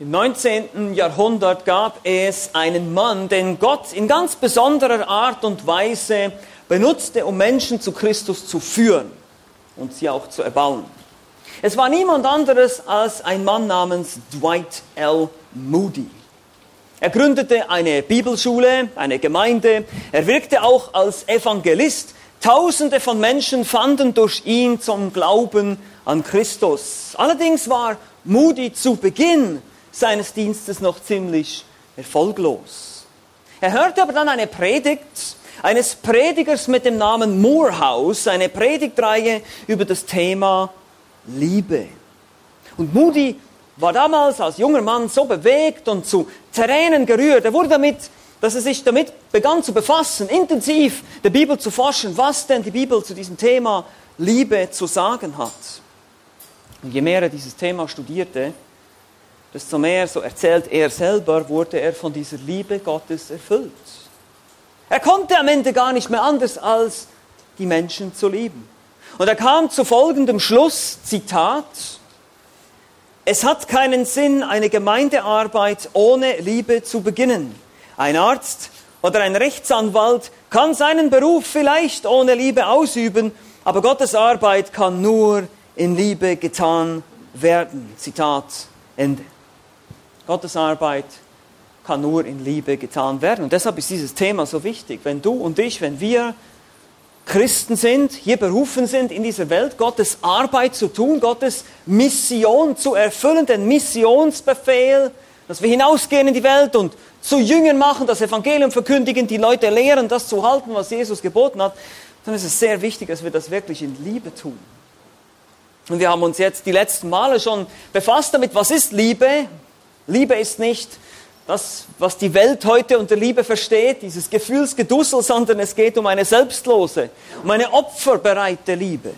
Im 19. Jahrhundert gab es einen Mann, den Gott in ganz besonderer Art und Weise benutzte, um Menschen zu Christus zu führen und sie auch zu erbauen. Es war niemand anderes als ein Mann namens Dwight L. Moody. Er gründete eine Bibelschule, eine Gemeinde. Er wirkte auch als Evangelist. Tausende von Menschen fanden durch ihn zum Glauben an Christus. Allerdings war Moody zu Beginn seines Dienstes noch ziemlich erfolglos. Er hörte aber dann eine Predigt eines Predigers mit dem Namen Moorhouse, eine Predigtreihe über das Thema Liebe. Und Moody war damals als junger Mann so bewegt und zu Tränen gerührt. Er wurde damit, dass er sich damit begann zu befassen, intensiv der Bibel zu forschen, was denn die Bibel zu diesem Thema Liebe zu sagen hat. Und je mehr er dieses Thema studierte, desto mehr, so erzählt er selber, wurde er von dieser Liebe Gottes erfüllt. Er konnte am Ende gar nicht mehr anders, als die Menschen zu lieben. Und er kam zu folgendem Schluss, Zitat, es hat keinen Sinn, eine Gemeindearbeit ohne Liebe zu beginnen. Ein Arzt oder ein Rechtsanwalt kann seinen Beruf vielleicht ohne Liebe ausüben, aber Gottes Arbeit kann nur in Liebe getan werden. Zitat Ende. Gottes Arbeit kann nur in Liebe getan werden. Und deshalb ist dieses Thema so wichtig. Wenn du und ich, wenn wir Christen sind, hier berufen sind, in dieser Welt Gottes Arbeit zu tun, Gottes Mission zu erfüllen, den Missionsbefehl, dass wir hinausgehen in die Welt und zu Jüngern machen, das Evangelium verkündigen, die Leute lehren, das zu halten, was Jesus geboten hat, dann ist es sehr wichtig, dass wir das wirklich in Liebe tun. Und wir haben uns jetzt die letzten Male schon befasst damit, was ist Liebe? Liebe ist nicht das, was die Welt heute unter Liebe versteht, dieses Gefühlsgedussel, sondern es geht um eine selbstlose, um eine opferbereite Liebe.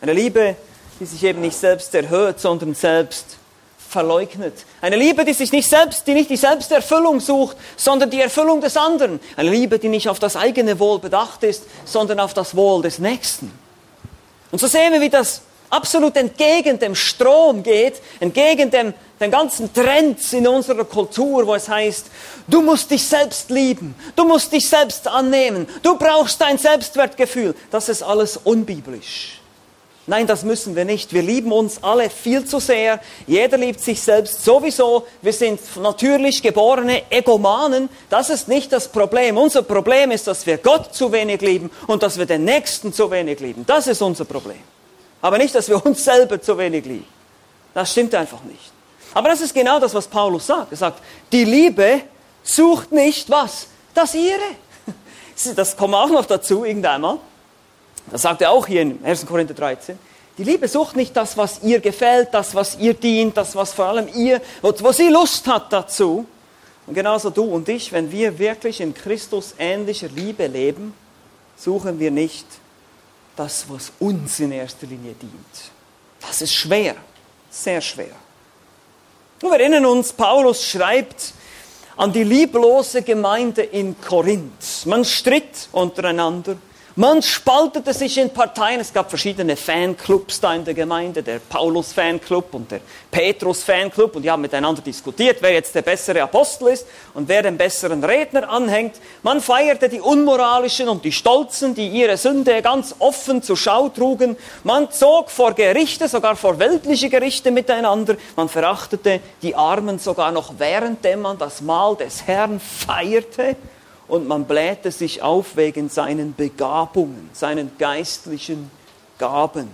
Eine Liebe, die sich eben nicht selbst erhöht, sondern selbst verleugnet. Eine Liebe, die sich nicht selbst, die nicht die Selbsterfüllung sucht, sondern die Erfüllung des anderen. Eine Liebe, die nicht auf das eigene Wohl bedacht ist, sondern auf das Wohl des Nächsten. Und so sehen wir, wie das absolut entgegen dem Strom geht, entgegen dem, den ganzen Trends in unserer Kultur, wo es heißt, du musst dich selbst lieben, du musst dich selbst annehmen, du brauchst dein Selbstwertgefühl. Das ist alles unbiblisch. Nein, das müssen wir nicht. Wir lieben uns alle viel zu sehr. Jeder liebt sich selbst sowieso. Wir sind natürlich geborene Egomanen. Das ist nicht das Problem. Unser Problem ist, dass wir Gott zu wenig lieben und dass wir den Nächsten zu wenig lieben. Das ist unser Problem. Aber nicht, dass wir uns selber zu wenig lieben. Das stimmt einfach nicht. Aber das ist genau das, was Paulus sagt. Er sagt, die Liebe sucht nicht was? Das ihre. Das kommt auch noch dazu irgendeinmal. Das sagt er auch hier in 1. Korinther 13. Die Liebe sucht nicht das, was ihr gefällt, das, was ihr dient, das, was vor allem ihr, wo, sie Lust hat dazu. Und genauso du und ich, wenn wir wirklich in Christus ähnlicher Liebe leben, suchen wir nicht das, was uns in erster Linie dient. Das ist schwer, sehr schwer. wir erinnern uns, Paulus schreibt an die lieblose Gemeinde in Korinth. Man stritt untereinander. Man spaltete sich in Parteien. Es gab verschiedene Fanclubs da in der Gemeinde, der Paulus-Fanclub und der Petrus-Fanclub. Und die haben miteinander diskutiert, wer jetzt der bessere Apostel ist und wer den besseren Redner anhängt. Man feierte die Unmoralischen und die Stolzen, die ihre Sünde ganz offen zur Schau trugen. Man zog vor Gerichte, sogar vor weltliche Gerichte miteinander. Man verachtete die Armen sogar noch währenddem man das Mahl des Herrn feierte und man blähte sich auf wegen seinen Begabungen, seinen geistlichen Gaben.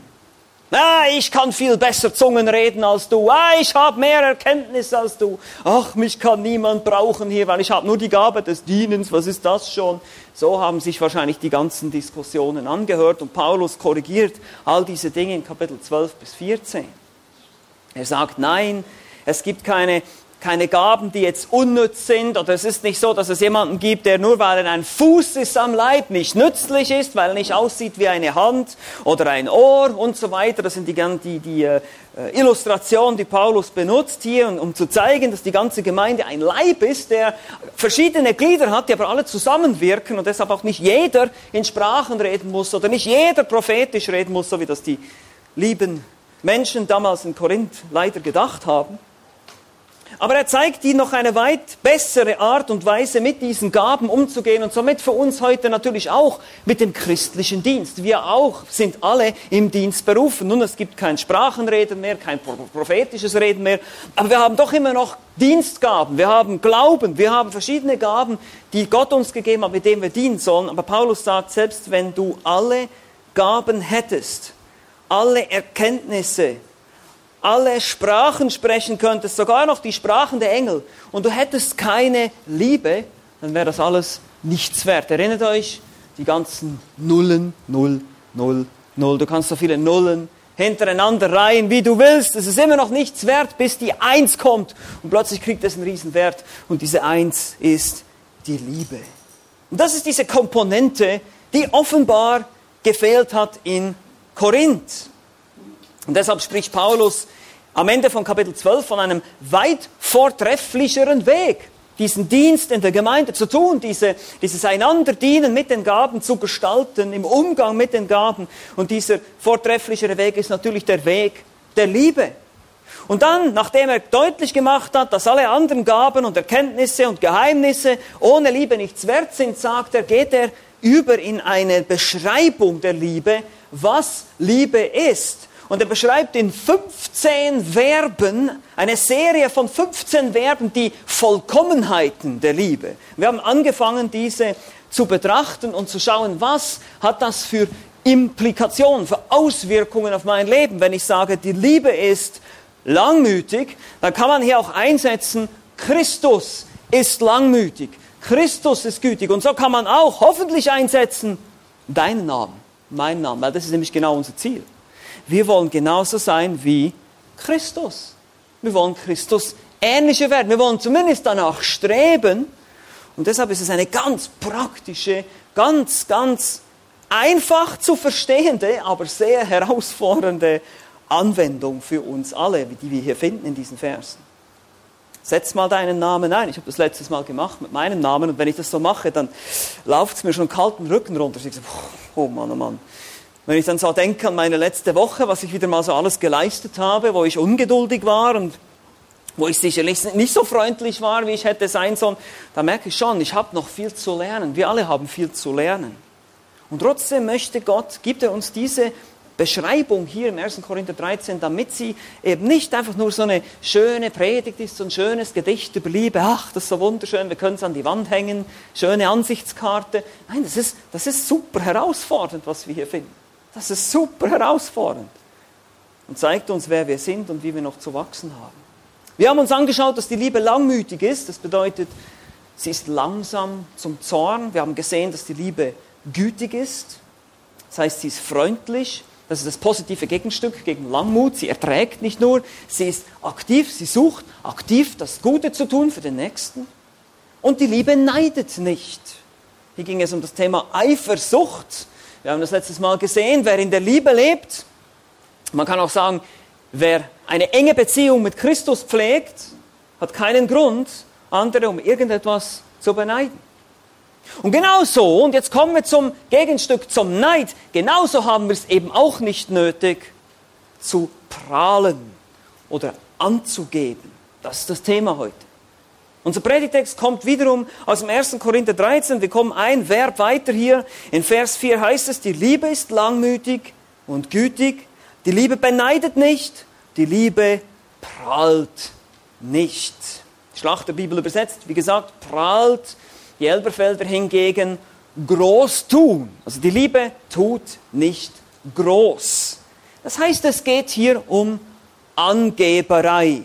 Ah, ich kann viel besser Zungen reden als du. Ah, ich habe mehr Erkenntnis als du. Ach, mich kann niemand brauchen hier, weil ich habe nur die Gabe des Dienens. Was ist das schon? So haben sich wahrscheinlich die ganzen Diskussionen angehört und Paulus korrigiert all diese Dinge in Kapitel 12 bis 14. Er sagt, nein, es gibt keine keine Gaben, die jetzt unnütz sind, oder es ist nicht so, dass es jemanden gibt, der nur weil er ein Fuß ist am Leib nicht nützlich ist, weil er nicht aussieht wie eine Hand oder ein Ohr und so weiter. Das sind die, die, die äh, Illustrationen, die Paulus benutzt hier, um zu zeigen, dass die ganze Gemeinde ein Leib ist, der verschiedene Glieder hat, die aber alle zusammenwirken und deshalb auch nicht jeder in Sprachen reden muss oder nicht jeder prophetisch reden muss, so wie das die lieben Menschen damals in Korinth leider gedacht haben. Aber er zeigt ihnen noch eine weit bessere Art und Weise, mit diesen Gaben umzugehen und somit für uns heute natürlich auch mit dem christlichen Dienst. Wir auch sind alle im Dienst berufen. Nun, es gibt kein Sprachenreden mehr, kein prophetisches Reden mehr, aber wir haben doch immer noch Dienstgaben, wir haben Glauben, wir haben verschiedene Gaben, die Gott uns gegeben hat, mit denen wir dienen sollen. Aber Paulus sagt, selbst wenn du alle Gaben hättest, alle Erkenntnisse, alle Sprachen sprechen könntest, sogar noch die Sprachen der Engel, und du hättest keine Liebe, dann wäre das alles nichts wert. Erinnert euch, die ganzen Nullen, Null, Null, Null. Du kannst so viele Nullen hintereinander reihen, wie du willst. Es ist immer noch nichts wert, bis die Eins kommt. Und plötzlich kriegt es einen Riesenwert. Und diese Eins ist die Liebe. Und das ist diese Komponente, die offenbar gefehlt hat in Korinth. Und deshalb spricht Paulus am Ende von Kapitel 12 von einem weit vortrefflicheren Weg, diesen Dienst in der Gemeinde zu tun, diese, dieses Einanderdienen mit den Gaben zu gestalten, im Umgang mit den Gaben. Und dieser vortrefflichere Weg ist natürlich der Weg der Liebe. Und dann, nachdem er deutlich gemacht hat, dass alle anderen Gaben und Erkenntnisse und Geheimnisse ohne Liebe nichts wert sind, sagt er, geht er über in eine Beschreibung der Liebe, was Liebe ist. Und er beschreibt in 15 Verben, eine Serie von 15 Verben, die Vollkommenheiten der Liebe. Wir haben angefangen, diese zu betrachten und zu schauen, was hat das für Implikationen, für Auswirkungen auf mein Leben. Wenn ich sage, die Liebe ist langmütig, dann kann man hier auch einsetzen, Christus ist langmütig, Christus ist gütig. Und so kann man auch hoffentlich einsetzen, deinen Namen, meinen Namen, weil das ist nämlich genau unser Ziel. Wir wollen genauso sein wie Christus. Wir wollen Christus ähnlicher werden. Wir wollen zumindest danach streben. Und deshalb ist es eine ganz praktische, ganz, ganz einfach zu verstehende, aber sehr herausfordernde Anwendung für uns alle, die wir hier finden in diesen Versen. Setz mal deinen Namen ein. Ich habe das letztes Mal gemacht mit meinem Namen und wenn ich das so mache, dann lauft es mir schon kalten Rücken runter. Ich so, oh Mann, oh Mann. Wenn ich dann so denke an meine letzte Woche, was ich wieder mal so alles geleistet habe, wo ich ungeduldig war und wo ich sicherlich nicht so freundlich war, wie ich hätte sein sollen, da merke ich schon, ich habe noch viel zu lernen. Wir alle haben viel zu lernen. Und trotzdem möchte Gott, gibt er uns diese Beschreibung hier im 1. Korinther 13, damit sie eben nicht einfach nur so eine schöne Predigt ist, so ein schönes Gedicht über Liebe, ach, das ist so wunderschön, wir können es an die Wand hängen, schöne Ansichtskarte. Nein, das ist, das ist super herausfordernd, was wir hier finden. Das ist super herausfordernd und zeigt uns, wer wir sind und wie wir noch zu wachsen haben. Wir haben uns angeschaut, dass die Liebe langmütig ist. Das bedeutet, sie ist langsam zum Zorn. Wir haben gesehen, dass die Liebe gütig ist. Das heißt, sie ist freundlich. Das ist das positive Gegenstück gegen Langmut. Sie erträgt nicht nur, sie ist aktiv, sie sucht aktiv das Gute zu tun für den Nächsten. Und die Liebe neidet nicht. Hier ging es um das Thema Eifersucht. Wir haben das letztes Mal gesehen, wer in der Liebe lebt, man kann auch sagen, wer eine enge Beziehung mit Christus pflegt, hat keinen Grund, andere um irgendetwas zu beneiden. Und genauso, und jetzt kommen wir zum Gegenstück, zum Neid, genauso haben wir es eben auch nicht nötig, zu prahlen oder anzugeben. Das ist das Thema heute. Unser Predigtext kommt wiederum aus dem 1. Korinther 13. Wir kommen ein Verb weiter hier. In Vers 4 heißt es, die Liebe ist langmütig und gütig. Die Liebe beneidet nicht. Die Liebe prahlt nicht. Schlachterbibel übersetzt, wie gesagt, prahlt. Die Elberfelder hingegen groß tun. Also die Liebe tut nicht groß. Das heißt, es geht hier um Angeberei.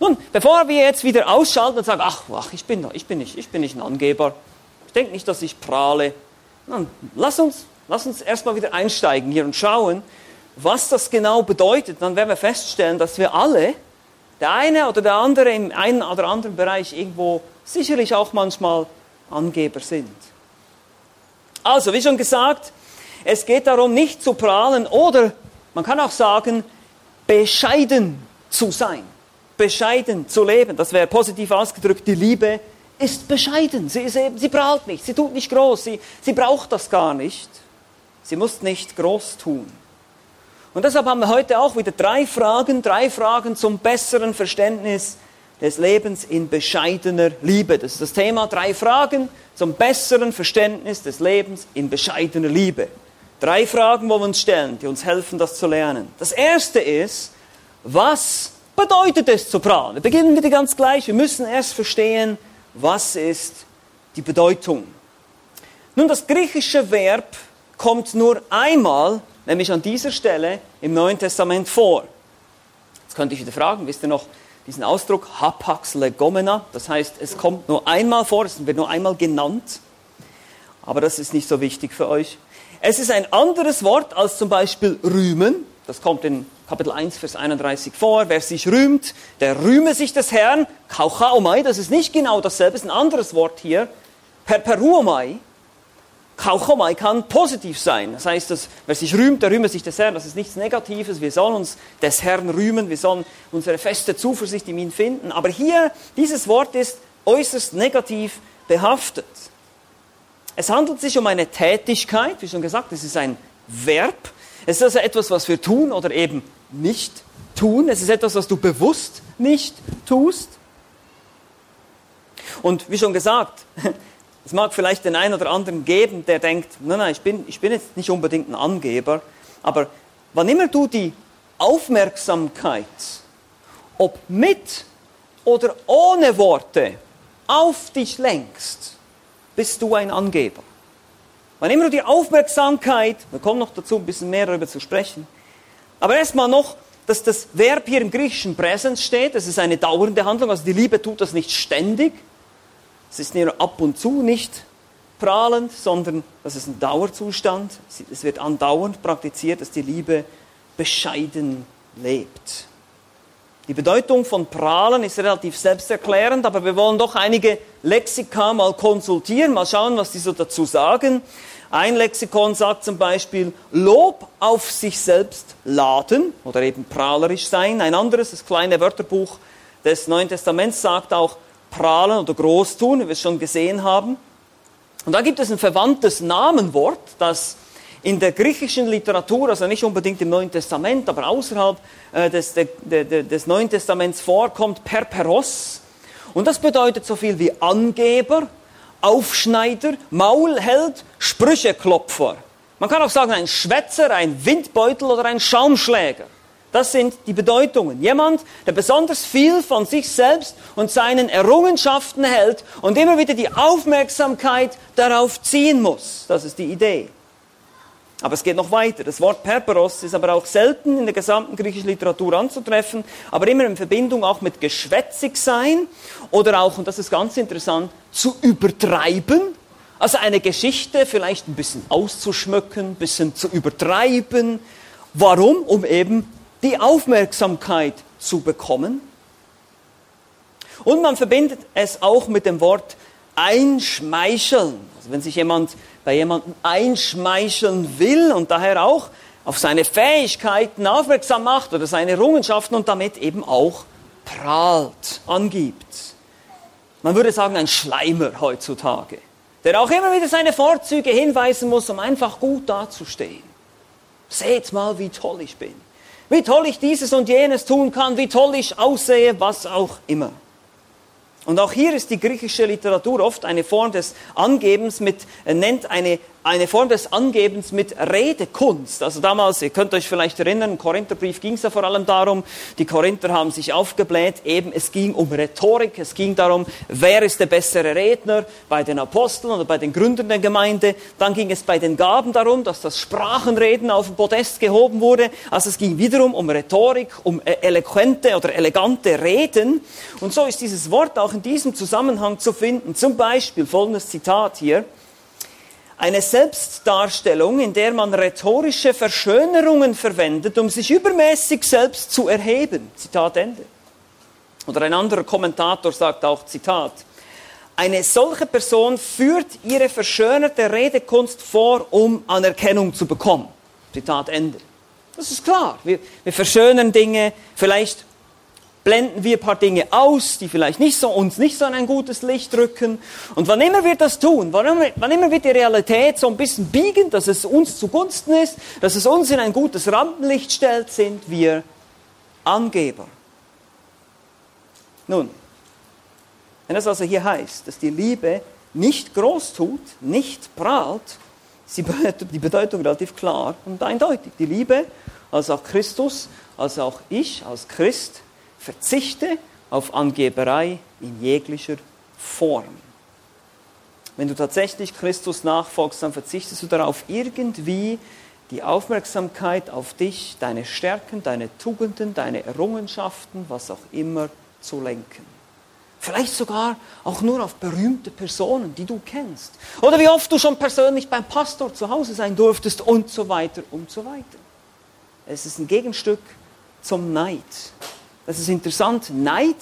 Nun, bevor wir jetzt wieder ausschalten und sagen, ach, ach ich, bin, ich, bin nicht, ich bin nicht ein Angeber, ich denke nicht, dass ich prahle, dann lass uns, lass uns erstmal wieder einsteigen hier und schauen, was das genau bedeutet. Dann werden wir feststellen, dass wir alle, der eine oder der andere im einen oder anderen Bereich irgendwo sicherlich auch manchmal Angeber sind. Also, wie schon gesagt, es geht darum, nicht zu prahlen oder man kann auch sagen, bescheiden zu sein bescheiden zu leben. Das wäre positiv ausgedrückt, die Liebe ist bescheiden. Sie, sie, sie prahlt nicht, sie tut nicht groß, sie, sie braucht das gar nicht. Sie muss nicht groß tun. Und deshalb haben wir heute auch wieder drei Fragen, drei Fragen zum besseren Verständnis des Lebens in bescheidener Liebe. Das ist das Thema drei Fragen zum besseren Verständnis des Lebens in bescheidener Liebe. Drei Fragen wollen wir uns stellen, die uns helfen, das zu lernen. Das erste ist, was bedeutet es zu prahlen? Wir beginnen wieder ganz gleich. Wir müssen erst verstehen, was ist die Bedeutung. Nun, das griechische Verb kommt nur einmal, nämlich an dieser Stelle im Neuen Testament vor. Jetzt könnte ich wieder fragen, wisst ihr noch diesen Ausdruck hapax legomena? Das heißt, es kommt nur einmal vor, es wird nur einmal genannt. Aber das ist nicht so wichtig für euch. Es ist ein anderes Wort als zum Beispiel rühmen. Das kommt in Kapitel 1, Vers 31 vor. Wer sich rühmt, der rühme sich des Herrn. Kauchaomai, das ist nicht genau dasselbe, ist ein anderes Wort hier. Perperuomai. Kauchomai kann positiv sein. Das heißt, dass, wer sich rühmt, der rühme sich des Herrn. Das ist nichts Negatives. Wir sollen uns des Herrn rühmen. Wir sollen unsere feste Zuversicht in ihn finden. Aber hier, dieses Wort ist äußerst negativ behaftet. Es handelt sich um eine Tätigkeit, wie schon gesagt, es ist ein Verb. Es ist also etwas, was wir tun oder eben nicht tun. Es ist etwas, was du bewusst nicht tust. Und wie schon gesagt, es mag vielleicht den einen oder anderen geben, der denkt, nein, nein, ich bin, ich bin jetzt nicht unbedingt ein Angeber, aber wann immer du die Aufmerksamkeit, ob mit oder ohne Worte, auf dich lenkst, bist du ein Angeber. Wann immer du die Aufmerksamkeit, wir kommen noch dazu, ein bisschen mehr darüber zu sprechen, aber erstmal noch, dass das Verb hier im griechischen Präsens steht, das ist eine dauernde Handlung, also die Liebe tut das nicht ständig, es ist nur ab und zu nicht prahlend, sondern das ist ein Dauerzustand. Es wird andauernd praktiziert, dass die Liebe bescheiden lebt. Die Bedeutung von prahlen ist relativ selbsterklärend, aber wir wollen doch einige Lexika mal konsultieren, mal schauen, was die so dazu sagen. Ein Lexikon sagt zum Beispiel Lob auf sich selbst laden oder eben prahlerisch sein. Ein anderes, das kleine Wörterbuch des Neuen Testaments, sagt auch prahlen oder groß tun, wie wir es schon gesehen haben. Und dann gibt es ein verwandtes Namenwort, das in der griechischen Literatur, also nicht unbedingt im Neuen Testament, aber außerhalb äh, des, de, de, des Neuen Testaments vorkommt, perperos. Und das bedeutet so viel wie Angeber, Aufschneider, Maulheld, Sprücheklopfer. Man kann auch sagen ein Schwätzer, ein Windbeutel oder ein Schaumschläger. Das sind die Bedeutungen. Jemand, der besonders viel von sich selbst und seinen Errungenschaften hält und immer wieder die Aufmerksamkeit darauf ziehen muss. Das ist die Idee. Aber es geht noch weiter. Das Wort Perperos ist aber auch selten in der gesamten griechischen Literatur anzutreffen, aber immer in Verbindung auch mit geschwätzig sein oder auch, und das ist ganz interessant, zu übertreiben. Also eine Geschichte vielleicht ein bisschen auszuschmücken, ein bisschen zu übertreiben. Warum? Um eben die Aufmerksamkeit zu bekommen. Und man verbindet es auch mit dem Wort einschmeicheln. Also wenn sich jemand bei jemandem einschmeicheln will und daher auch auf seine Fähigkeiten aufmerksam macht oder seine Errungenschaften und damit eben auch prahlt, angibt. Man würde sagen, ein Schleimer heutzutage, der auch immer wieder seine Vorzüge hinweisen muss, um einfach gut dazustehen. Seht mal, wie toll ich bin wie toll ich dieses und jenes tun kann, wie toll ich aussehe, was auch immer. Und auch hier ist die griechische Literatur oft eine Form des Angebens mit, nennt eine eine Form des Angebens mit Redekunst. Also damals, ihr könnt euch vielleicht erinnern, im Korintherbrief ging es ja vor allem darum, die Korinther haben sich aufgebläht, eben es ging um Rhetorik, es ging darum, wer ist der bessere Redner bei den Aposteln oder bei den Gründern der Gemeinde. Dann ging es bei den Gaben darum, dass das Sprachenreden auf den Podest gehoben wurde. Also es ging wiederum um Rhetorik, um e-, eloquente oder elegante Reden. Und so ist dieses Wort auch in diesem Zusammenhang zu finden. Zum Beispiel folgendes Zitat hier eine Selbstdarstellung, in der man rhetorische Verschönerungen verwendet, um sich übermäßig selbst zu erheben. Zitat Ende. Oder ein anderer Kommentator sagt auch, Zitat, eine solche Person führt ihre verschönerte Redekunst vor, um Anerkennung zu bekommen. Zitat Ende. Das ist klar. Wir, wir verschönern Dinge, vielleicht blenden wir ein paar Dinge aus, die vielleicht nicht so, uns nicht so in ein gutes Licht rücken. Und wann immer wir das tun, wann immer, wann immer wir die Realität so ein bisschen biegen, dass es uns zugunsten ist, dass es uns in ein gutes Rampenlicht stellt, sind wir Angeber. Nun, Wenn das also hier heißt, dass die Liebe nicht groß tut, nicht prahlt, ist die Bedeutung relativ klar und eindeutig. Die Liebe, als auch Christus, als auch ich als Christ, verzichte auf Angeberei in jeglicher Form. Wenn du tatsächlich Christus nachfolgst, dann verzichtest du darauf, irgendwie die Aufmerksamkeit auf dich, deine Stärken, deine Tugenden, deine Errungenschaften, was auch immer zu lenken. Vielleicht sogar auch nur auf berühmte Personen, die du kennst. Oder wie oft du schon persönlich beim Pastor zu Hause sein durftest und so weiter und so weiter. Es ist ein Gegenstück zum Neid. Das ist interessant. Neid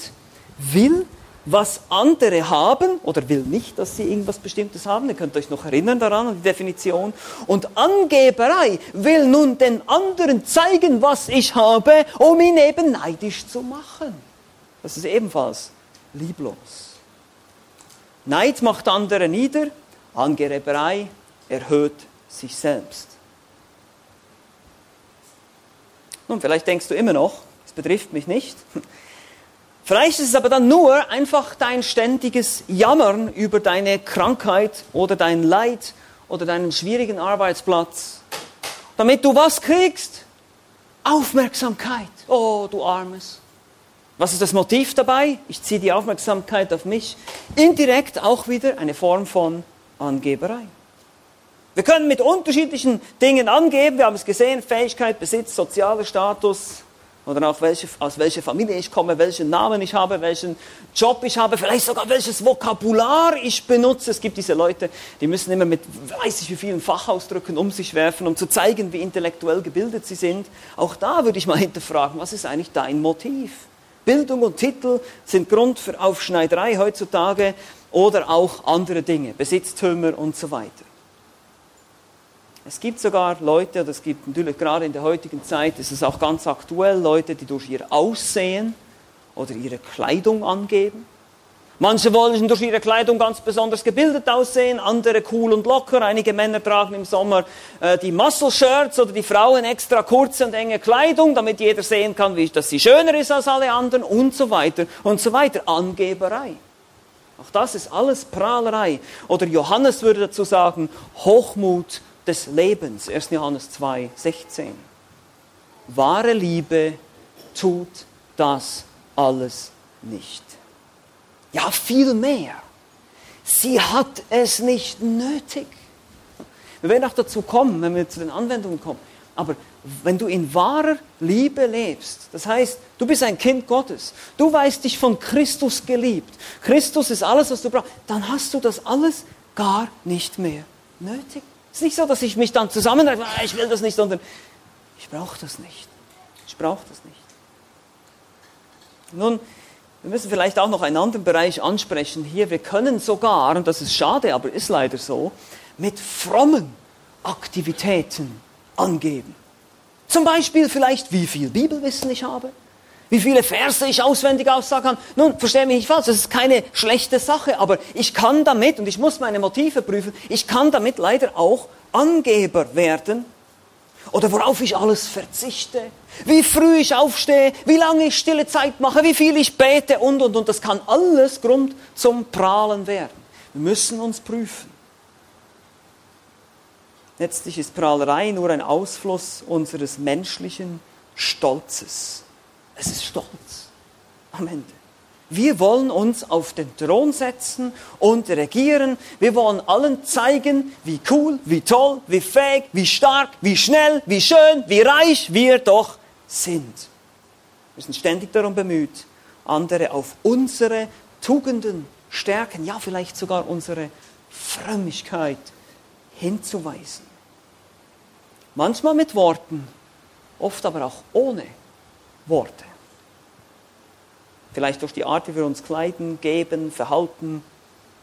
will, was andere haben oder will nicht, dass sie irgendwas Bestimmtes haben. Ihr könnt euch noch erinnern daran, an die Definition. Und Angeberei will nun den anderen zeigen, was ich habe, um ihn eben neidisch zu machen. Das ist ebenfalls lieblos. Neid macht andere nieder, Angeberei erhöht sich selbst. Nun, vielleicht denkst du immer noch, betrifft mich nicht. Vielleicht ist es aber dann nur einfach dein ständiges Jammern über deine Krankheit oder dein Leid oder deinen schwierigen Arbeitsplatz, damit du was kriegst? Aufmerksamkeit. Oh, du Armes. Was ist das Motiv dabei? Ich ziehe die Aufmerksamkeit auf mich. Indirekt auch wieder eine Form von Angeberei. Wir können mit unterschiedlichen Dingen angeben. Wir haben es gesehen, Fähigkeit, Besitz, sozialer Status oder auch welche, aus welcher Familie ich komme, welchen Namen ich habe, welchen Job ich habe, vielleicht sogar welches Vokabular ich benutze. Es gibt diese Leute, die müssen immer mit weiß ich wie vielen Fachausdrücken um sich werfen, um zu zeigen, wie intellektuell gebildet sie sind. Auch da würde ich mal hinterfragen, was ist eigentlich dein Motiv? Bildung und Titel sind Grund für Aufschneiderei heutzutage oder auch andere Dinge, Besitztümer und so weiter. Es gibt sogar Leute, das gibt natürlich gerade in der heutigen Zeit, ist es auch ganz aktuell, Leute, die durch ihr Aussehen oder ihre Kleidung angeben. Manche wollen durch ihre Kleidung ganz besonders gebildet aussehen, andere cool und locker. Einige Männer tragen im Sommer äh, die Muscle Shirts oder die Frauen extra kurze und enge Kleidung, damit jeder sehen kann, wie, dass sie schöner ist als alle anderen und so weiter und so weiter. Angeberei. Auch das ist alles Prahlerei. Oder Johannes würde dazu sagen, Hochmut des Lebens. 1. Johannes 2, 16. Wahre Liebe tut das alles nicht. Ja, viel mehr. Sie hat es nicht nötig. Wir werden auch dazu kommen, wenn wir zu den Anwendungen kommen. Aber wenn du in wahrer Liebe lebst, das heißt, du bist ein Kind Gottes, du weißt dich von Christus geliebt, Christus ist alles, was du brauchst, dann hast du das alles gar nicht mehr nötig. Ist nicht so, dass ich mich dann zusammenreiße, ah, ich will das nicht, sondern ich brauche das nicht. Ich brauche das nicht. Nun, wir müssen vielleicht auch noch einen anderen Bereich ansprechen hier. Wir können sogar, und das ist schade, aber ist leider so, mit frommen Aktivitäten angeben. Zum Beispiel vielleicht, wie viel Bibelwissen ich habe, wie viele Verse ich auswendig aussagen kann. Nun, verstehe mich nicht falsch, das ist keine schlechte Sache, aber ich kann damit, und ich muss meine Motive prüfen, ich kann damit leider auch Angeber werden oder worauf ich alles verzichte, wie früh ich aufstehe, wie lange ich stille Zeit mache, wie viel ich bete und, und, und. Das kann alles Grund zum Prahlen werden. Wir müssen uns prüfen. Letztlich ist Prahlerei nur ein Ausfluss unseres menschlichen Stolzes. Es ist Stolz am Ende. Wir wollen uns auf den Thron setzen und regieren. Wir wollen allen zeigen, wie cool, wie toll, wie fähig, wie stark, wie schnell, wie schön, wie reich wir doch sind. Wir sind ständig darum bemüht, andere auf unsere Tugenden, Stärken, ja vielleicht sogar unsere Frömmigkeit hinzuweisen. Manchmal mit Worten, oft aber auch ohne Worte. Vielleicht durch die Art, wie wir uns kleiden, geben, verhalten,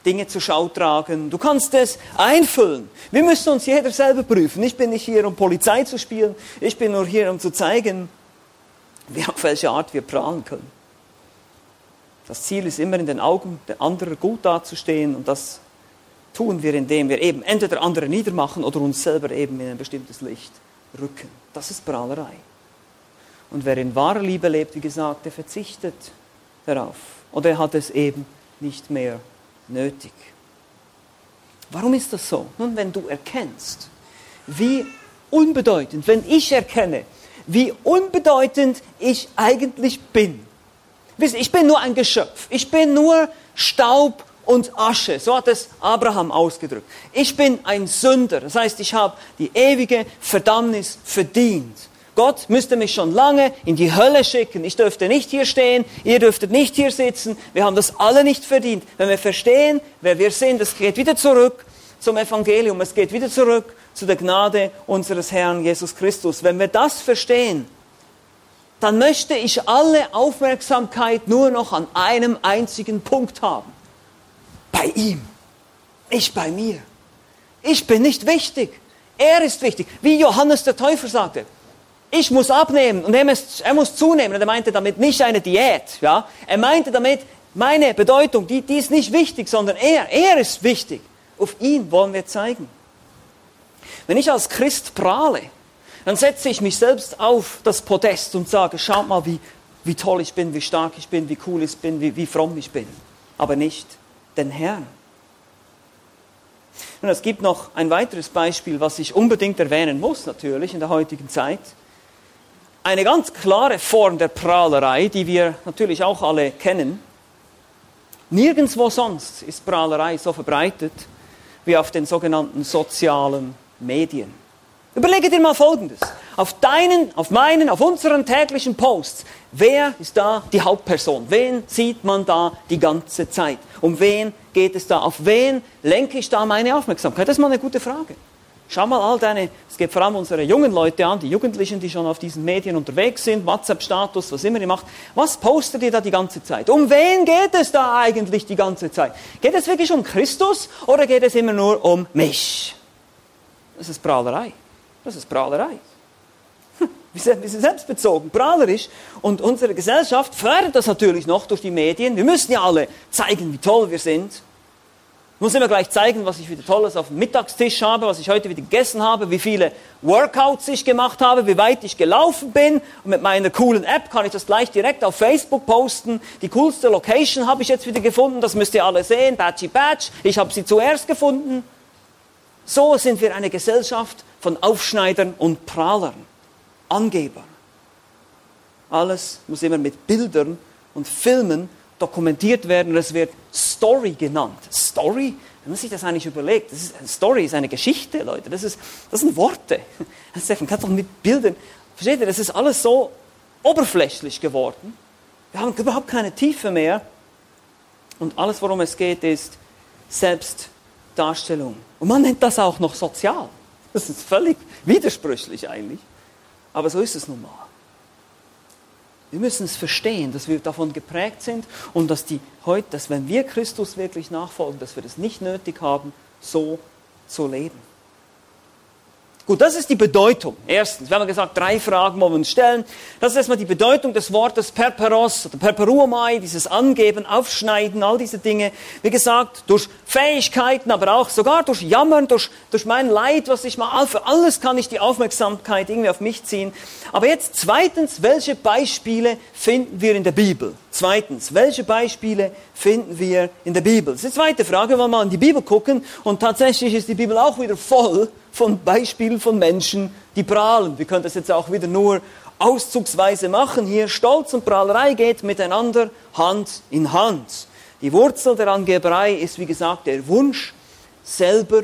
Dinge zur Schau tragen. Du kannst es einfüllen. Wir müssen uns jeder selber prüfen. Ich bin nicht hier, um Polizei zu spielen. Ich bin nur hier, um zu zeigen, wie auf welche Art wir prahlen können. Das Ziel ist immer in den Augen der anderen gut dazustehen und das tun wir, indem wir eben entweder andere niedermachen oder uns selber eben in ein bestimmtes Licht rücken. Das ist Prahlerei. Und wer in wahrer Liebe lebt, wie gesagt, der verzichtet darauf. Oder er hat es eben nicht mehr nötig. Warum ist das so? Nun, wenn du erkennst, wie unbedeutend, wenn ich erkenne, wie unbedeutend ich eigentlich bin. Ich bin nur ein Geschöpf. Ich bin nur Staub und Asche. So hat es Abraham ausgedrückt. Ich bin ein Sünder. Das heißt, ich habe die ewige Verdammnis verdient. Gott müsste mich schon lange in die Hölle schicken. Ich dürfte nicht hier stehen, ihr dürftet nicht hier sitzen. Wir haben das alle nicht verdient. Wenn wir verstehen, wer wir sind, es geht wieder zurück zum Evangelium. Es geht wieder zurück zu der Gnade unseres Herrn Jesus Christus. Wenn wir das verstehen, dann möchte ich alle Aufmerksamkeit nur noch an einem einzigen Punkt haben. Bei ihm. Ich bei mir. Ich bin nicht wichtig. Er ist wichtig. Wie Johannes der Täufer sagte, ich muss abnehmen und er muss, zunehmen. Und er meinte damit nicht eine Diät. Ja? Er meinte damit, meine Bedeutung, die, die ist nicht wichtig, sondern er. Er ist wichtig. Auf ihn wollen wir zeigen. Wenn ich als Christ prahle, dann setze ich mich selbst auf das Podest und sage, schaut mal, wie, wie toll ich bin, wie stark ich bin, wie cool ich bin, wie, wie fromm ich bin. Aber nicht den Herrn. Und es gibt noch ein weiteres Beispiel, was ich unbedingt erwähnen muss, natürlich in der heutigen Zeit. Eine ganz klare Form der Prahlerei, die wir natürlich auch alle kennen. Nirgendwo sonst ist Prahlerei so verbreitet wie auf den sogenannten sozialen Medien. Überlege dir mal Folgendes. Auf deinen, auf meinen, auf unseren täglichen Posts, wer ist da die Hauptperson? Wen sieht man da die ganze Zeit? Um wen geht es da? Auf wen lenke ich da meine Aufmerksamkeit? Das ist mal eine gute Frage. Schau mal all deine, es geht vor allem unsere jungen Leute an, die Jugendlichen, die schon auf diesen Medien unterwegs sind, WhatsApp-Status, was immer ihr macht. Was postet ihr da die ganze Zeit? Um wen geht es da eigentlich die ganze Zeit? Geht es wirklich um Christus oder geht es immer nur um mich? Das ist Prahlerei. Das ist Prahlerei. Hm, wir sind selbstbezogen, prahlerisch. Und unsere Gesellschaft fördert das natürlich noch durch die Medien. Wir müssen ja alle zeigen, wie toll wir sind. Ich muss immer gleich zeigen, was ich wieder Tolles auf dem Mittagstisch habe, was ich heute wieder gegessen habe, wie viele Workouts ich gemacht habe, wie weit ich gelaufen bin. Und mit meiner coolen App kann ich das gleich direkt auf Facebook posten. Die coolste Location habe ich jetzt wieder gefunden, das müsst ihr alle sehen. Batchy Batch, ich habe sie zuerst gefunden. So sind wir eine Gesellschaft von Aufschneidern und Prahlern, Angebern. Alles muss immer mit Bildern und Filmen dokumentiert werden. Es wird Story genannt. Story, wenn man sich das eigentlich überlegt, das ist, Story ist eine Geschichte, Leute. Das, ist, das sind Worte. Man kann doch mit Bildern, versteht ihr, das ist alles so oberflächlich geworden. Wir haben überhaupt keine Tiefe mehr. Und alles, worum es geht, ist Selbstdarstellung. Und man nennt das auch noch sozial. Das ist völlig widersprüchlich eigentlich. Aber so ist es nun mal. Wir müssen es verstehen, dass wir davon geprägt sind und dass, die heute, dass wenn wir Christus wirklich nachfolgen, dass wir das nicht nötig haben, so zu leben. Gut, das ist die Bedeutung. Erstens, wir haben gesagt, drei Fragen wollen wir uns stellen. Das ist erstmal die Bedeutung des Wortes perperos oder perperuomai, dieses Angeben, Aufschneiden, all diese Dinge. Wie gesagt, durch Fähigkeiten, aber auch sogar durch Jammern, durch, durch mein Leid, was ich mal, für alles kann ich die Aufmerksamkeit irgendwie auf mich ziehen. Aber jetzt zweitens, welche Beispiele finden wir in der Bibel? Zweitens, welche Beispiele finden wir in der Bibel? Das ist die zweite Frage, wenn wir mal in die Bibel gucken und tatsächlich ist die Bibel auch wieder voll von Beispielen von Menschen, die prahlen. Wir können das jetzt auch wieder nur auszugsweise machen. Hier Stolz und Prahlerei geht miteinander Hand in Hand. Die Wurzel der Angeberei ist, wie gesagt, der Wunsch, selber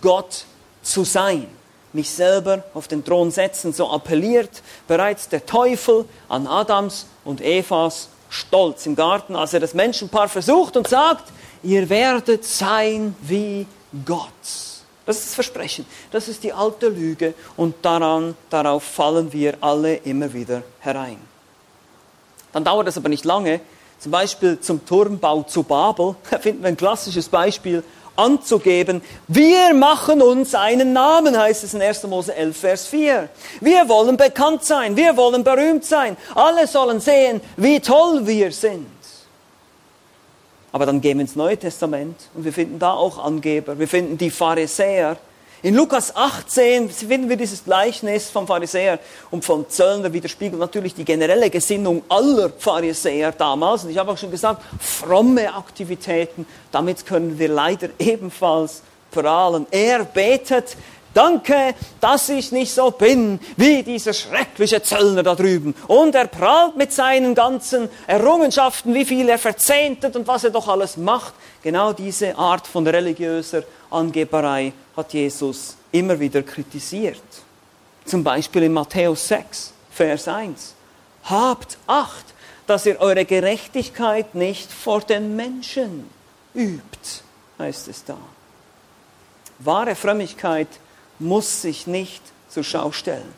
Gott zu sein, mich selber auf den Thron setzen. So appelliert bereits der Teufel an Adams und Evas Stolz im Garten, als er das Menschenpaar versucht und sagt, ihr werdet sein wie Gott. Das ist das Versprechen. Das ist die alte Lüge und daran, darauf fallen wir alle immer wieder herein. Dann dauert es aber nicht lange. Zum Beispiel zum Turmbau zu Babel da finden wir ein klassisches Beispiel anzugeben. Wir machen uns einen Namen, heißt es in 1. Mose 11, Vers 4. Wir wollen bekannt sein, wir wollen berühmt sein. Alle sollen sehen, wie toll wir sind. Aber dann gehen wir ins Neue Testament und wir finden da auch Angeber. Wir finden die Pharisäer In Lukas 18 finden wir dieses Gleichnis vom Pharisäer und vom Zöllner widerspiegelt natürlich die generelle Gesinnung aller Pharisäer damals. Und ich habe auch schon gesagt, fromme Aktivitäten, damit können wir leider ebenfalls prahlen. Er betet, Danke, dass ich nicht so bin wie dieser schreckliche Zöllner da drüben. Und er prahlt mit seinen ganzen Errungenschaften, wie viel er verzehntet und was er doch alles macht. Genau diese Art von religiöser Angeberei hat Jesus immer wieder kritisiert. Zum Beispiel in Matthäus 6, Vers 1. Habt Acht, dass ihr eure Gerechtigkeit nicht vor den Menschen übt, heißt es da. Wahre Frömmigkeit muss sich nicht zur Schau stellen.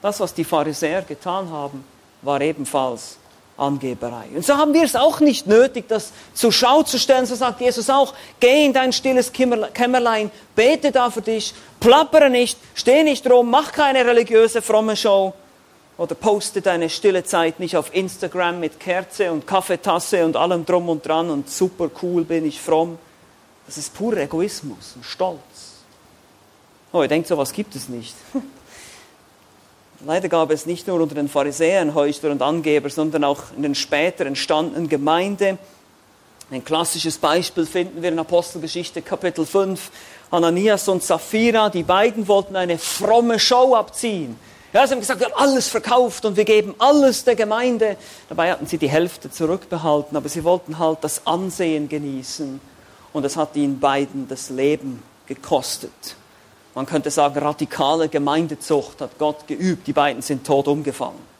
Das, was die Pharisäer getan haben, war ebenfalls Angeberei. Und so haben wir es auch nicht nötig, das zur Schau zu stellen. So sagt Jesus auch, geh in dein stilles Kämmerlein, bete da für dich, plappere nicht, steh nicht rum, mach keine religiöse, fromme Show oder poste deine stille Zeit nicht auf Instagram mit Kerze und Kaffeetasse und allem drum und dran und super cool bin ich fromm. Das ist purer Egoismus und Stolz. Oh, ihr denkt, so was gibt es nicht. Leider gab es nicht nur unter den Pharisäern Heuchler und Angeber, sondern auch in den später entstandenen Gemeinden. Ein klassisches Beispiel finden wir in Apostelgeschichte Kapitel 5. Ananias und Sapphira, die beiden wollten eine fromme Show abziehen. Ja, sie haben gesagt, wir haben alles verkauft und wir geben alles der Gemeinde. Dabei hatten sie die Hälfte zurückbehalten, aber sie wollten halt das Ansehen genießen. Und es hat ihnen beiden das Leben gekostet. Man könnte sagen, radikale Gemeindezucht hat Gott geübt. Die beiden sind tot umgefallen.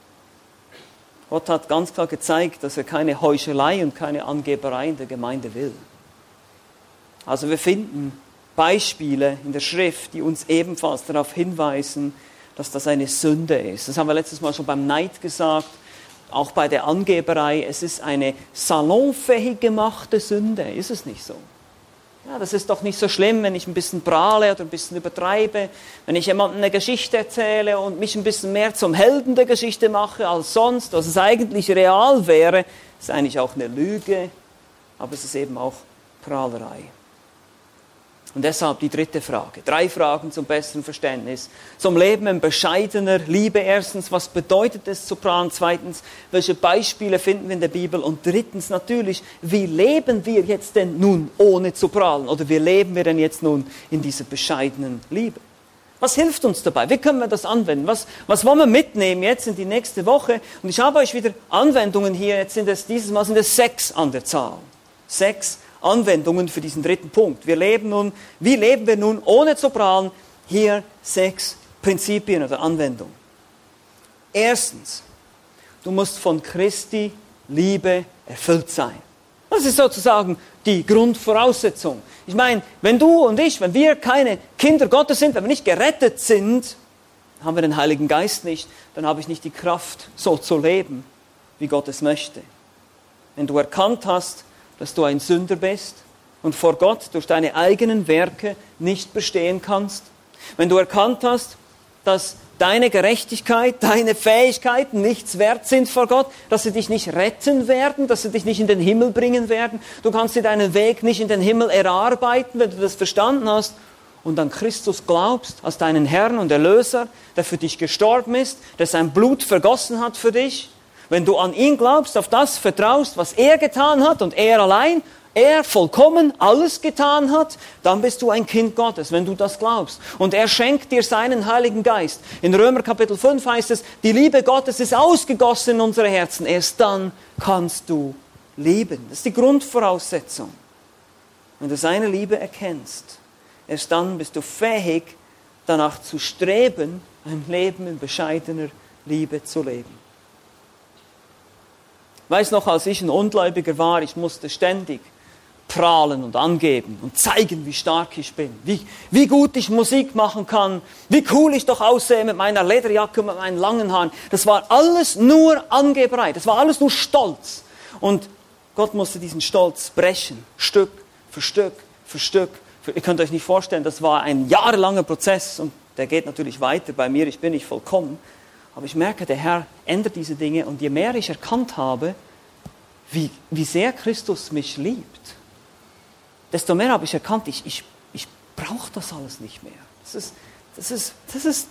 Gott hat ganz klar gezeigt, dass er keine Heuchelei und keine Angeberei in der Gemeinde will. Also wir finden Beispiele in der Schrift, die uns ebenfalls darauf hinweisen, dass das eine Sünde ist. Das haben wir letztes Mal schon beim Neid gesagt, auch bei der Angeberei. Es ist eine salonfähig gemachte Sünde, ist es nicht so? Ja, das ist doch nicht so schlimm, wenn ich ein bisschen prahle oder ein bisschen übertreibe, wenn ich jemandem eine Geschichte erzähle und mich ein bisschen mehr zum Helden der Geschichte mache als sonst, was es eigentlich real wäre, ist eigentlich auch eine Lüge, aber es ist eben auch Prahlerei. Und deshalb die dritte Frage. Drei Fragen zum besseren Verständnis. Zum Leben in bescheidener Liebe. Erstens, was bedeutet es zu prahlen? Zweitens, welche Beispiele finden wir in der Bibel? Und drittens natürlich, wie leben wir jetzt denn nun ohne zu prahlen? Oder wie leben wir denn jetzt nun in dieser bescheidenen Liebe? Was hilft uns dabei? Wie können wir das anwenden? Was, was wollen wir mitnehmen jetzt in die nächste Woche? Und ich habe euch wieder Anwendungen hier. Jetzt sind es dieses Mal sind es sechs an der Zahl. Sechs Anwendungen für diesen dritten Punkt. Wir leben nun, wie leben wir nun ohne zu prahlen? Hier sechs Prinzipien oder Anwendungen. Erstens, du musst von Christi Liebe erfüllt sein. Das ist sozusagen die Grundvoraussetzung. Ich meine, wenn du und ich, wenn wir keine Kinder Gottes sind, wenn wir nicht gerettet sind, haben wir den Heiligen Geist nicht, dann habe ich nicht die Kraft, so zu leben, wie Gott es möchte. Wenn du erkannt hast, dass du ein Sünder bist und vor Gott durch deine eigenen Werke nicht bestehen kannst. Wenn du erkannt hast, dass deine Gerechtigkeit, deine Fähigkeiten nichts wert sind vor Gott, dass sie dich nicht retten werden, dass sie dich nicht in den Himmel bringen werden. Du kannst dir deinen Weg nicht in den Himmel erarbeiten, wenn du das verstanden hast und an Christus glaubst als deinen Herrn und Erlöser, der für dich gestorben ist, der sein Blut vergossen hat für dich wenn du an ihn glaubst, auf das vertraust, was er getan hat und er allein, er vollkommen alles getan hat, dann bist du ein Kind Gottes, wenn du das glaubst. Und er schenkt dir seinen Heiligen Geist. In Römer Kapitel 5 heißt es, die Liebe Gottes ist ausgegossen in unsere Herzen. Erst dann kannst du lieben. Das ist die Grundvoraussetzung. Wenn du seine Liebe erkennst, erst dann bist du fähig, danach zu streben, ein Leben in bescheidener Liebe zu leben weiß noch, als ich ein Ungläubiger war, ich musste ständig prahlen und angeben und zeigen, wie stark ich bin, wie, wie gut ich Musik machen kann, wie cool ich doch aussehe mit meiner Lederjacke mit meinen langen Haaren. Das war alles nur Angeberei, das war alles nur Stolz. Und Gott musste diesen Stolz brechen, Stück für Stück für Stück. Ihr könnt euch nicht vorstellen, das war ein jahrelanger Prozess und der geht natürlich weiter bei mir, ich bin nicht vollkommen. Aber ich merke, der Herr ändert diese Dinge und je mehr ich erkannt habe, wie, wie sehr Christus mich liebt, desto mehr habe ich erkannt, ich, ich, ich braucht das alles nicht mehr. Das ist, das ist, das ist,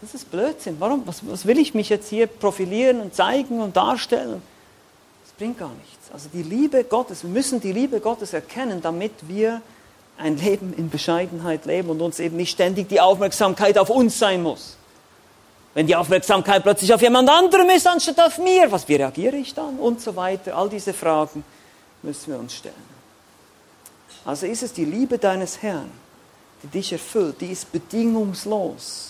das ist Blödsinn. Warum? Was, was will ich mich jetzt hier profilieren und zeigen und darstellen? Das bringt gar nichts. Also die Liebe Gottes, wir müssen die Liebe Gottes erkennen, damit wir ein Leben in Bescheidenheit leben und uns eben nicht ständig die Aufmerksamkeit auf uns sein muss. Wenn die Aufmerksamkeit plötzlich auf jemand anderem ist, anstatt auf mir, was, wie reagiere ich dann? Und so weiter. All diese Fragen müssen wir uns stellen. Also ist es die Liebe deines Herrn, die dich erfüllt, die ist bedingungslos.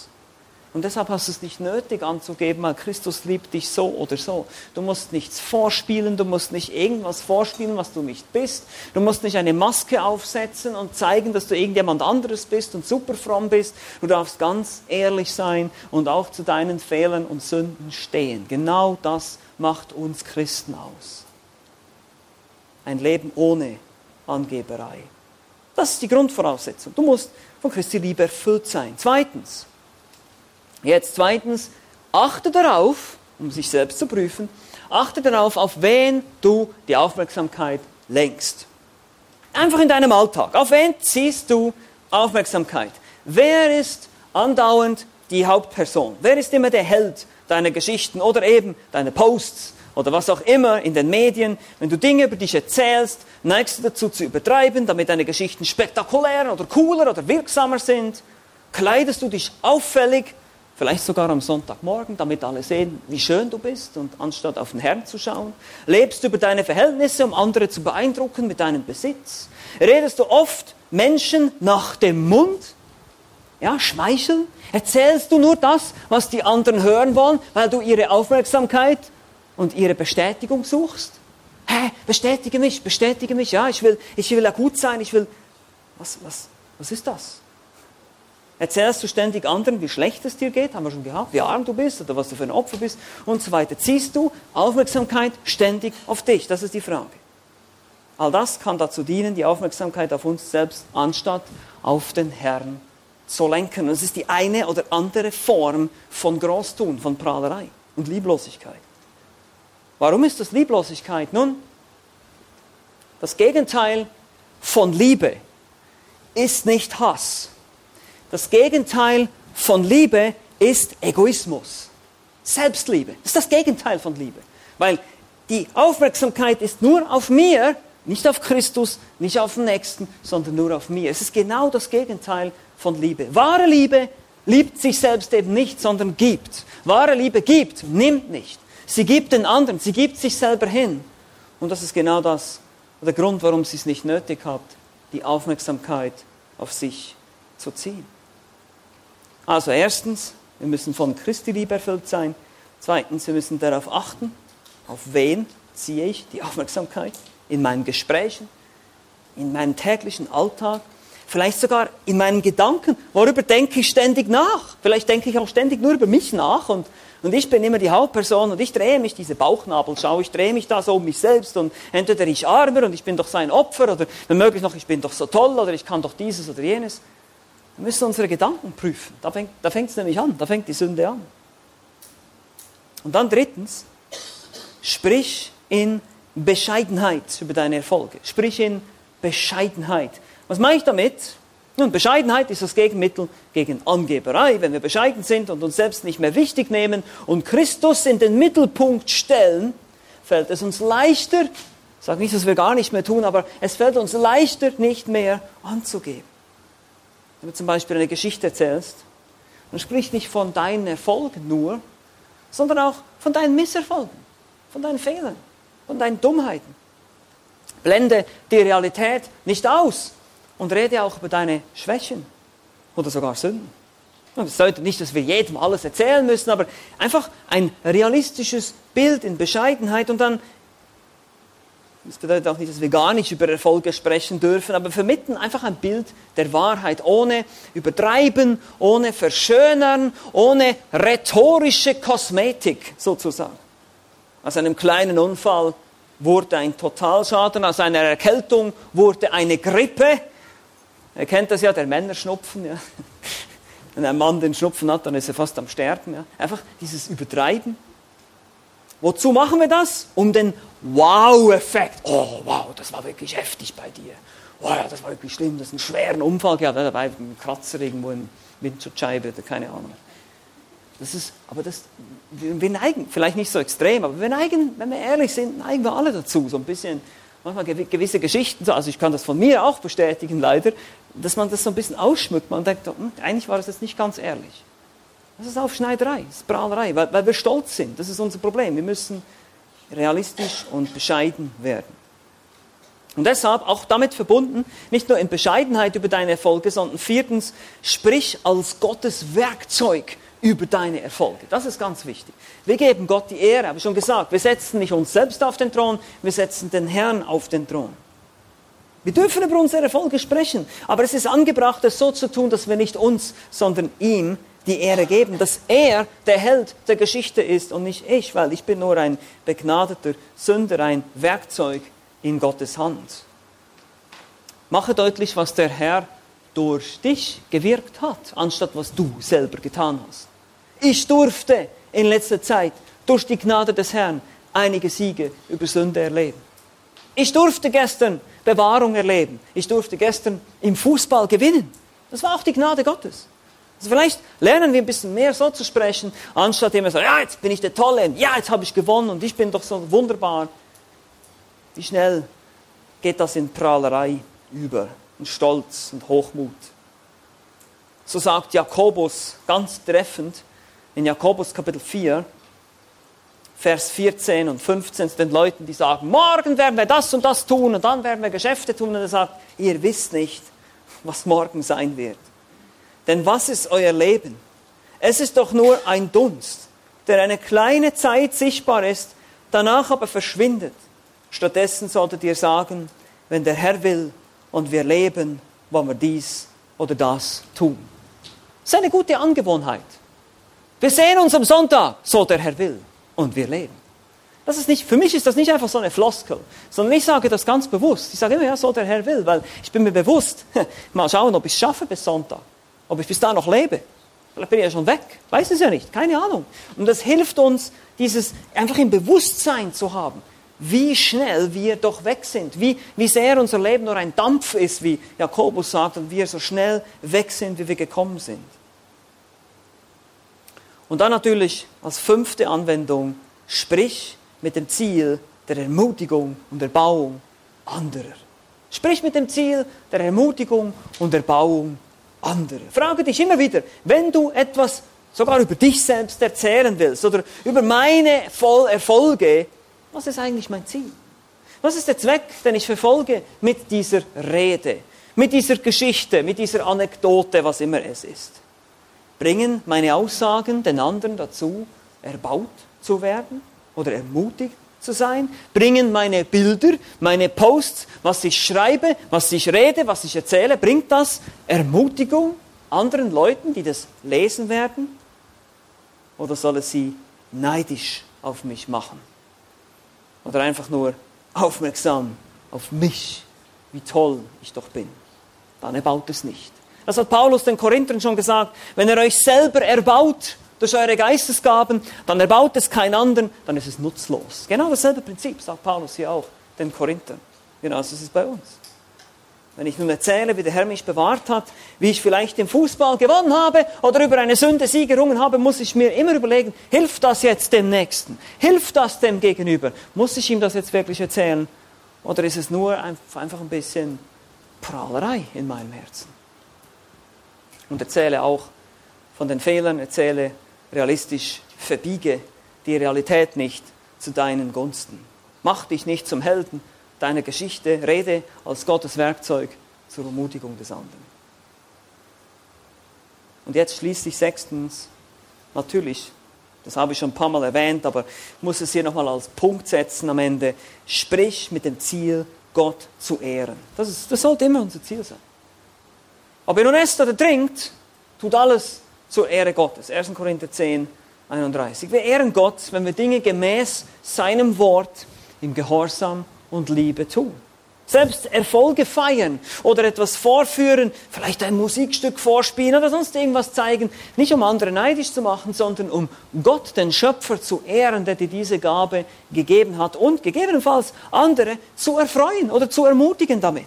Und deshalb hast du es nicht nötig anzugeben, weil Christus liebt dich so oder so. Du musst nichts vorspielen, du musst nicht irgendwas vorspielen, was du nicht bist. Du musst nicht eine Maske aufsetzen und zeigen, dass du irgendjemand anderes bist und super fromm bist. Du darfst ganz ehrlich sein und auch zu deinen Fehlern und Sünden stehen. Genau das macht uns Christen aus. Ein Leben ohne Angeberei. Das ist die Grundvoraussetzung. Du musst von Christi Liebe erfüllt sein. Zweitens, Jetzt zweitens, achte darauf, um sich selbst zu prüfen, achte darauf, auf wen du die Aufmerksamkeit lenkst. Einfach in deinem Alltag. Auf wen ziehst du Aufmerksamkeit? Wer ist andauernd die Hauptperson? Wer ist immer der Held deiner Geschichten oder eben deiner Posts oder was auch immer in den Medien? Wenn du Dinge über dich erzählst, neigst du dazu zu übertreiben, damit deine Geschichten spektakulärer oder cooler oder wirksamer sind? Kleidest du dich auffällig vielleicht sogar am Sonntagmorgen, damit alle sehen, wie schön du bist und anstatt auf den Herrn zu schauen. Lebst du über deine Verhältnisse, um andere zu beeindrucken mit deinem Besitz. Redest du oft Menschen nach dem Mund? Ja, schmeicheln? Erzählst du nur das, was die anderen hören wollen, weil du ihre Aufmerksamkeit und ihre Bestätigung suchst? Hä, bestätige mich, bestätige mich, ja, ich will, ich will ja gut sein, ich will. Was, was, was ist das? Erzählst du ständig anderen, wie schlecht es dir geht, haben wir schon gehabt, wie arm du bist oder was du für ein Opfer bist und so weiter. Ziehst du Aufmerksamkeit ständig auf dich? Das ist die Frage. All das kann dazu dienen, die Aufmerksamkeit auf uns selbst anstatt auf den Herrn zu lenken. Und es ist die eine oder andere Form von Großtun, von Prahlerei und Lieblosigkeit. Warum ist das Lieblosigkeit? Nun, das Gegenteil von Liebe ist nicht Hass das Gegenteil von Liebe ist Egoismus. Selbstliebe. Das ist das Gegenteil von Liebe. Weil die Aufmerksamkeit ist nur auf mir, nicht auf Christus, nicht auf den Nächsten, sondern nur auf mir. Es ist genau das Gegenteil von Liebe. Wahre Liebe liebt sich selbst eben nicht, sondern gibt. Wahre Liebe gibt, nimmt nicht. Sie gibt den anderen, sie gibt sich selber hin. Und das ist genau das, der Grund, warum sie es nicht nötig hat, die Aufmerksamkeit auf sich zu ziehen. Also erstens, wir müssen von Christi Liebe erfüllt sein. Zweitens, wir müssen darauf achten, auf wen ziehe ich die Aufmerksamkeit in meinen Gesprächen, in meinem täglichen Alltag, vielleicht sogar in meinen Gedanken. Worüber denke ich ständig nach? Vielleicht denke ich auch ständig nur über mich nach und, und ich bin immer die Hauptperson und ich drehe mich, diese Bauchnabelschau, ich drehe mich da so um mich selbst und entweder ich armer und ich bin doch sein Opfer oder wenn möglich noch, ich bin doch so toll oder ich kann doch dieses oder jenes. Wir müssen unsere Gedanken prüfen. Da fängt, da fängt es nämlich an, da fängt die Sünde an. Und dann drittens, sprich in Bescheidenheit über deine Erfolge. Sprich in Bescheidenheit. Was meine ich damit? Nun, Bescheidenheit ist das Gegenmittel gegen Angeberei. Wenn wir bescheiden sind und uns selbst nicht mehr wichtig nehmen und Christus in den Mittelpunkt stellen, fällt es uns leichter, ich sage nicht, dass wir gar nicht mehr tun, aber es fällt uns leichter, nicht mehr anzugeben. Wenn du zum Beispiel eine Geschichte erzählst, dann sprich nicht von deinen Erfolgen nur, sondern auch von deinen Misserfolgen, von deinen Fehlern, von deinen Dummheiten. Blende die Realität nicht aus und rede auch über deine Schwächen oder sogar Sünden. Das bedeutet nicht, dass wir jedem alles erzählen müssen, aber einfach ein realistisches Bild in Bescheidenheit und dann das bedeutet auch nicht, dass wir gar nicht über Erfolge sprechen dürfen, aber vermitteln einfach ein Bild der Wahrheit, ohne übertreiben, ohne verschönern, ohne rhetorische Kosmetik sozusagen. Aus einem kleinen Unfall wurde ein Totalschaden, aus einer Erkältung wurde eine Grippe. Ihr kennt das ja, der Männerschnupfen. Ja. Wenn ein Mann den Schnupfen hat, dann ist er fast am Sterben. Ja. Einfach dieses Übertreiben. Wozu machen wir das? Um den Wow-Effekt. Oh, wow, das war wirklich heftig bei dir. boah, ja, das war wirklich schlimm, das ist ein schweren Unfall gehabt, da war ein Kratzer irgendwo in Windschutzscheibe oder keine Ahnung. Das ist, aber das, wir, neigen, vielleicht nicht so extrem, aber wir neigen, wenn wir ehrlich sind, neigen wir alle dazu, so ein bisschen, manchmal gewisse Geschichten, also ich kann das von mir auch bestätigen, leider, dass man das so ein bisschen ausschmückt. Man denkt, hm, eigentlich war das jetzt nicht ganz ehrlich. Das ist Aufschneiderei, das ist Prahlerei, weil, weil wir stolz sind. Das ist unser Problem. Wir müssen realistisch und bescheiden werden. Und deshalb auch damit verbunden, nicht nur in Bescheidenheit über deine Erfolge, sondern viertens, sprich als Gottes Werkzeug über deine Erfolge. Das ist ganz wichtig. Wir geben Gott die Ehre, habe ich schon gesagt. Wir setzen nicht uns selbst auf den Thron, wir setzen den Herrn auf den Thron. Wir dürfen über unsere Erfolge sprechen, aber es ist angebracht, es so zu tun, dass wir nicht uns, sondern ihm die Ehre geben, dass er der Held der Geschichte ist und nicht ich, weil ich bin nur ein begnadeter Sünder, ein Werkzeug in Gottes Hand. Mache deutlich, was der Herr durch dich gewirkt hat, anstatt was du selber getan hast. Ich durfte in letzter Zeit durch die Gnade des Herrn einige Siege über Sünde erleben. Ich durfte gestern Bewahrung erleben. Ich durfte gestern im Fußball gewinnen. Das war auch die Gnade Gottes. Also vielleicht lernen wir ein bisschen mehr so zu sprechen, anstatt immer so, ja, jetzt bin ich der Tolle, ja, jetzt habe ich gewonnen und ich bin doch so wunderbar. Wie schnell geht das in Prahlerei über, in Stolz und Hochmut? So sagt Jakobus ganz treffend in Jakobus Kapitel 4, Vers 14 und 15 zu den Leuten, die sagen, morgen werden wir das und das tun und dann werden wir Geschäfte tun. Und er sagt, ihr wisst nicht, was morgen sein wird. Denn was ist euer Leben? Es ist doch nur ein Dunst, der eine kleine Zeit sichtbar ist, danach aber verschwindet. Stattdessen solltet ihr sagen, wenn der Herr will und wir leben, wollen wir dies oder das tun. Das ist eine gute Angewohnheit. Wir sehen uns am Sonntag, so der Herr will, und wir leben. Das ist nicht, für mich ist das nicht einfach so eine Floskel, sondern ich sage das ganz bewusst. Ich sage immer, ja, so der Herr will, weil ich bin mir bewusst, mal schauen, ob ich es schaffe bis Sonntag ob ich bis da noch lebe. Vielleicht bin ich ja schon weg. Weiß es ja nicht. Keine Ahnung. Und das hilft uns, dieses einfach im Bewusstsein zu haben, wie schnell wir doch weg sind. Wie, wie sehr unser Leben nur ein Dampf ist, wie Jakobus sagt, und wir so schnell weg sind, wie wir gekommen sind. Und dann natürlich als fünfte Anwendung, sprich mit dem Ziel der Ermutigung und Erbauung anderer. Sprich mit dem Ziel der Ermutigung und Erbauung andere. Frage dich immer wieder, wenn du etwas sogar über dich selbst erzählen willst oder über meine Erfolge, was ist eigentlich mein Ziel? Was ist der Zweck, den ich verfolge mit dieser Rede, mit dieser Geschichte, mit dieser Anekdote, was immer es ist? Bringen meine Aussagen den anderen dazu, erbaut zu werden oder ermutigt zu sein? Bringen meine Bilder, meine Posts, was ich schreibe, was ich rede, was ich erzähle, bringt das Ermutigung anderen Leuten, die das lesen werden? Oder soll es sie neidisch auf mich machen? Oder einfach nur aufmerksam auf mich, wie toll ich doch bin? Dann erbaut es nicht. Das hat Paulus den Korinthern schon gesagt. Wenn er euch selber erbaut, durch eure Geistesgaben, dann erbaut es keinen anderen, dann ist es nutzlos. Genau dasselbe Prinzip sagt Paulus hier auch den Korinthern. Genau so ist es bei uns. Wenn ich nun erzähle, wie der Herr mich bewahrt hat, wie ich vielleicht im Fußball gewonnen habe oder über eine Sünde Sieg gerungen habe, muss ich mir immer überlegen, hilft das jetzt dem Nächsten? Hilft das dem Gegenüber? Muss ich ihm das jetzt wirklich erzählen? Oder ist es nur einfach ein bisschen Prahlerei in meinem Herzen? Und erzähle auch von den Fehlern, erzähle realistisch, verbiege die Realität nicht zu deinen Gunsten. Mach dich nicht zum Helden deiner Geschichte, rede als Gottes Werkzeug zur Ermutigung des anderen. Und jetzt schließlich sechstens, natürlich, das habe ich schon ein paar Mal erwähnt, aber ich muss es hier nochmal als Punkt setzen am Ende, sprich mit dem Ziel, Gott zu ehren. Das, ist, das sollte immer unser Ziel sein. Ob ihr nun esst oder trinkt, tut alles zur Ehre Gottes. 1. Korinther 10, 31. Wir ehren Gott, wenn wir Dinge gemäß seinem Wort im Gehorsam und Liebe tun. Selbst Erfolge feiern oder etwas vorführen, vielleicht ein Musikstück vorspielen oder sonst irgendwas zeigen, nicht um andere neidisch zu machen, sondern um Gott, den Schöpfer, zu ehren, der dir diese Gabe gegeben hat und gegebenenfalls andere zu erfreuen oder zu ermutigen damit.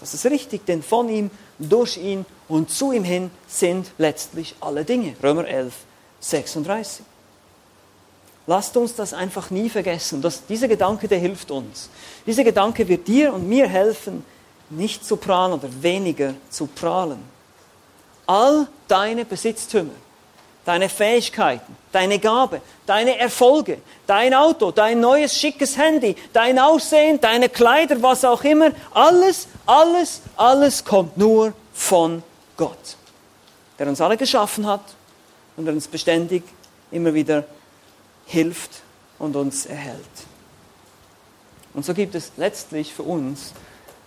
Das ist richtig, denn von ihm, durch ihn und zu ihm hin sind letztlich alle Dinge. Römer 11, 36. Lasst uns das einfach nie vergessen. Das, dieser Gedanke, der hilft uns. Dieser Gedanke wird dir und mir helfen, nicht zu prahlen oder weniger zu prahlen. All deine Besitztümer, deine Fähigkeiten, deine Gabe, deine Erfolge, dein Auto, dein neues schickes Handy, dein Aussehen, deine Kleider, was auch immer, alles, alles, alles kommt nur von Gott, der uns alle geschaffen hat und der uns beständig immer wieder hilft und uns erhält. Und so gibt es letztlich für uns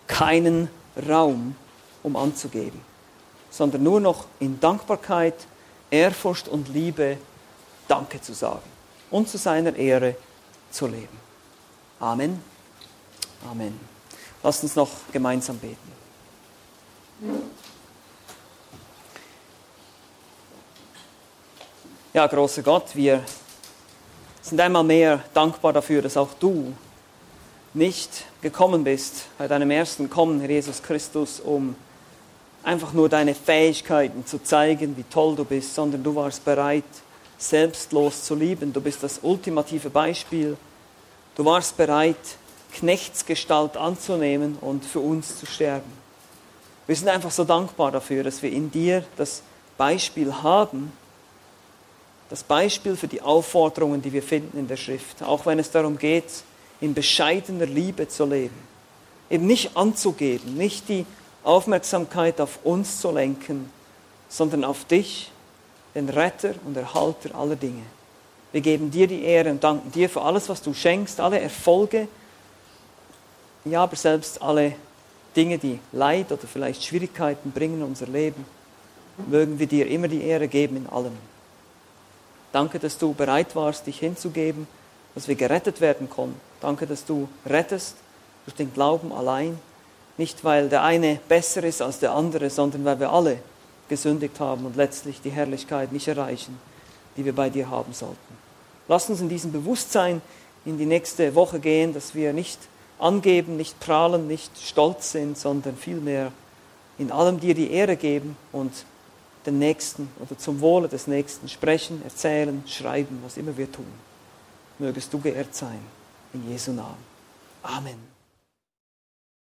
keinen Raum, um anzugeben, sondern nur noch in Dankbarkeit, Ehrfurcht und Liebe Danke zu sagen und zu seiner Ehre zu leben. Amen. Amen. Lasst uns noch gemeinsam beten. Ja, großer Gott, wir sind einmal mehr dankbar dafür, dass auch du nicht gekommen bist bei deinem ersten Kommen, Jesus Christus, um einfach nur deine Fähigkeiten zu zeigen, wie toll du bist, sondern du warst bereit, selbstlos zu lieben. Du bist das ultimative Beispiel. Du warst bereit, Knechtsgestalt anzunehmen und für uns zu sterben. Wir sind einfach so dankbar dafür, dass wir in dir das Beispiel haben, das Beispiel für die Aufforderungen, die wir finden in der Schrift, auch wenn es darum geht, in bescheidener Liebe zu leben. Eben nicht anzugeben, nicht die Aufmerksamkeit auf uns zu lenken, sondern auf dich, den Retter und Erhalter aller Dinge. Wir geben dir die Ehre und danken dir für alles, was du schenkst, alle Erfolge, ja, aber selbst alle Dinge, die Leid oder vielleicht Schwierigkeiten bringen in unser Leben, mögen wir dir immer die Ehre geben in allem. Danke, dass du bereit warst, dich hinzugeben, dass wir gerettet werden konnten. Danke, dass du rettest durch den Glauben allein. Nicht, weil der eine besser ist als der andere, sondern weil wir alle gesündigt haben und letztlich die Herrlichkeit nicht erreichen, die wir bei dir haben sollten. Lass uns in diesem Bewusstsein in die nächste Woche gehen, dass wir nicht angeben, nicht prahlen, nicht stolz sind, sondern vielmehr in allem dir die Ehre geben und den Nächsten oder zum Wohle des Nächsten sprechen, erzählen, schreiben, was immer wir tun. Mögest du geehrt sein. In Jesu Namen. Amen.